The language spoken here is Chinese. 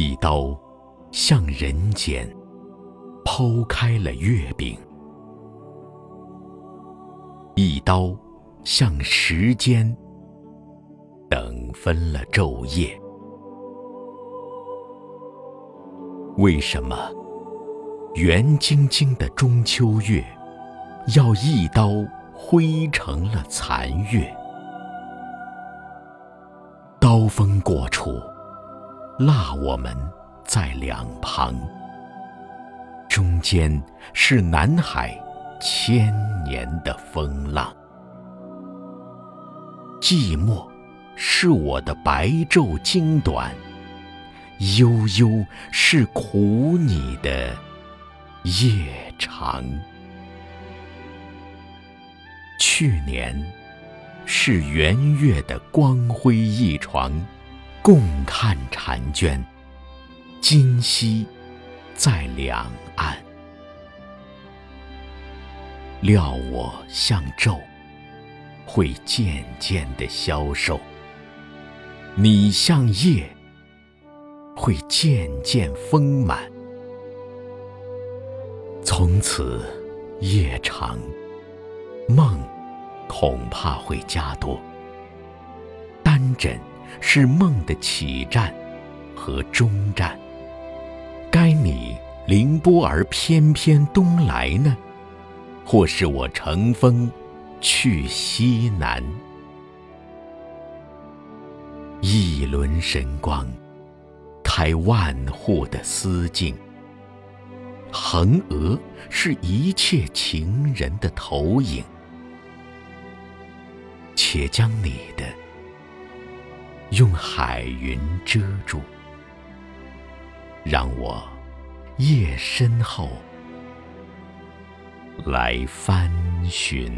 一刀向人间剖开了月饼，一刀向时间等分了昼夜。为什么圆晶晶的中秋月要一刀挥成了残月？刀锋过处。落我们在两旁，中间是南海千年的风浪。寂寞是我的白昼经短，悠悠是苦你的夜长。去年是圆月的光辉一床。共看婵娟，今夕在两岸。料我像昼，会渐渐的消瘦；你像夜，会渐渐丰满。从此夜长，梦恐怕会加多。单枕。是梦的起站和终站。该你凌波而翩翩东来呢，或是我乘风去西南？一轮神光，开万户的思境。横额是一切情人的投影，且将你的。用海云遮住，让我夜深后来翻寻。